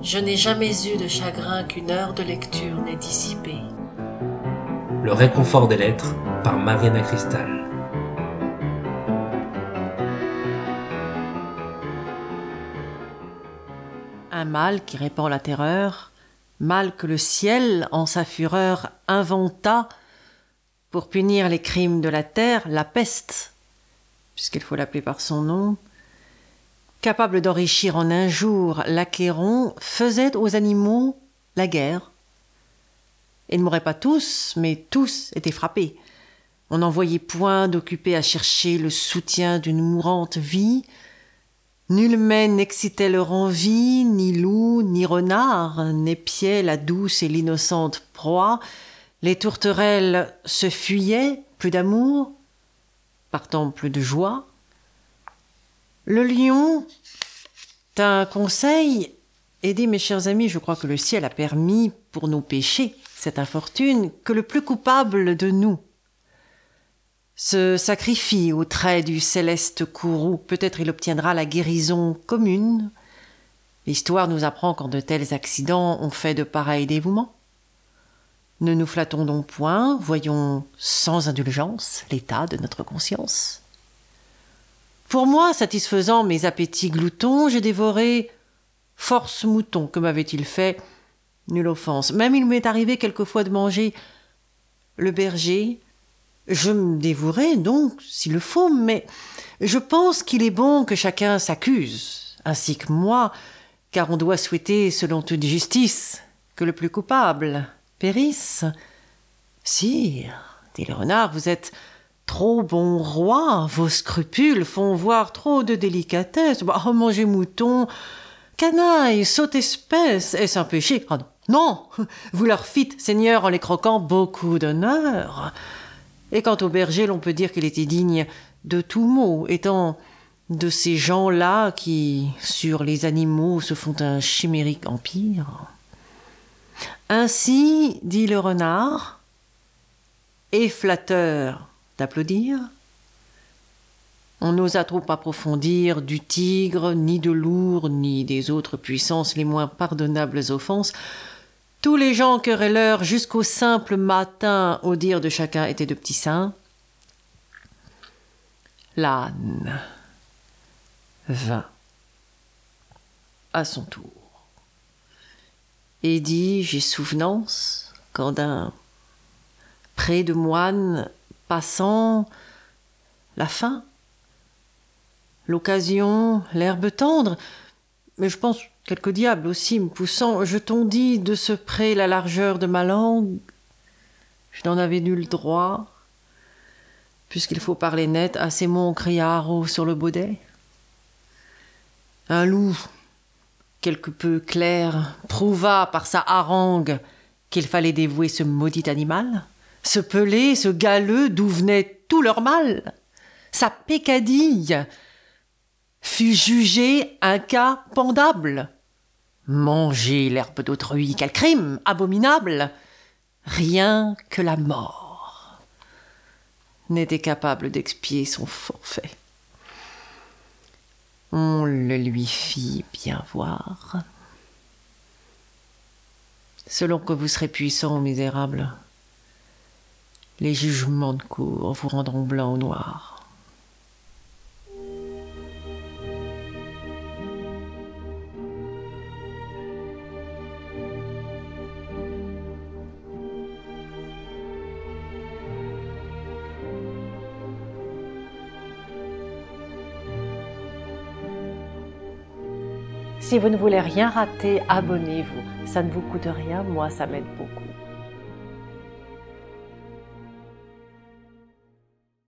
Je n'ai jamais eu de chagrin qu'une heure de lecture n'ait dissipé. Le réconfort des lettres par Marina Cristal. Un mal qui répand la terreur, mal que le ciel, en sa fureur, inventa pour punir les crimes de la terre, la peste, puisqu'il faut l'appeler par son nom, capable d'enrichir en un jour l'Achéron, faisait aux animaux la guerre. Ils ne mouraient pas tous, mais tous étaient frappés. On n'en voyait point d'occupés à chercher le soutien d'une mourante vie. Nullement n'excitait leur envie, ni loup, ni renard, n'épiait la douce et l'innocente proie. Les tourterelles se fuyaient, plus d'amour, partant plus de joie. Le lion tint conseil? Et dit Mes chers amis, je crois que le ciel a permis, pour nos péchés, cette infortune, que le plus coupable de nous se sacrifie au trait du céleste courroux. Peut-être il obtiendra la guérison commune. L'histoire nous apprend qu'en de tels accidents on fait de pareils dévouements. Ne nous flattons donc point, voyons sans indulgence l'état de notre conscience. Pour moi, satisfaisant mes appétits gloutons, j'ai dévoré force moutons, que m'avait-il fait? Nulle offense. Même il m'est arrivé quelquefois de manger le berger. Je me dévorais donc, s'il le faut, mais je pense qu'il est bon que chacun s'accuse, ainsi que moi, car on doit souhaiter, selon toute justice, que le plus coupable périsse. Sire, dit le renard, vous êtes trop bon roi, vos scrupules font voir trop de délicatesse. Bah, oh, manger mouton, canaille, saute espèce, est-ce un péché? Ah, Non, vous leur fîtes, Seigneur, en les croquant, beaucoup d'honneur. Et quant au berger, l'on peut dire qu'il était digne de tout mot, étant de ces gens-là qui, sur les animaux, se font un chimérique empire. Ainsi, dit le renard, et flatteur d'applaudir. On n'osa trop approfondir du tigre, ni de l'ours, ni des autres puissances les moins pardonnables offenses. Tous les gens querelleurs, jusqu'au simple matin, au dire de chacun, étaient de petits saints. L'âne vint à son tour et dit J'ai souvenance quand d'un près de moine passant la faim, l'occasion, l'herbe tendre, mais je pense quelques diables aussi me poussant, je t'en dis de ce près la largeur de ma langue, je n'en avais nul droit, puisqu'il faut parler net, à ces mots criards sur le baudet. Un loup, quelque peu clair, prouva par sa harangue qu'il fallait dévouer ce maudit animal ce pelé, ce galeux d'où venait tout leur mal, sa pécadille, fut jugé un cas pendable. Manger l'herbe d'autrui, quel crime abominable Rien que la mort n'était capable d'expier son forfait. On le lui fit bien voir. Selon que vous serez puissant, misérable, les jugements de cour vous rendront blanc ou noir. Si vous ne voulez rien rater, abonnez-vous. Ça ne vous coûte rien, moi ça m'aide beaucoup.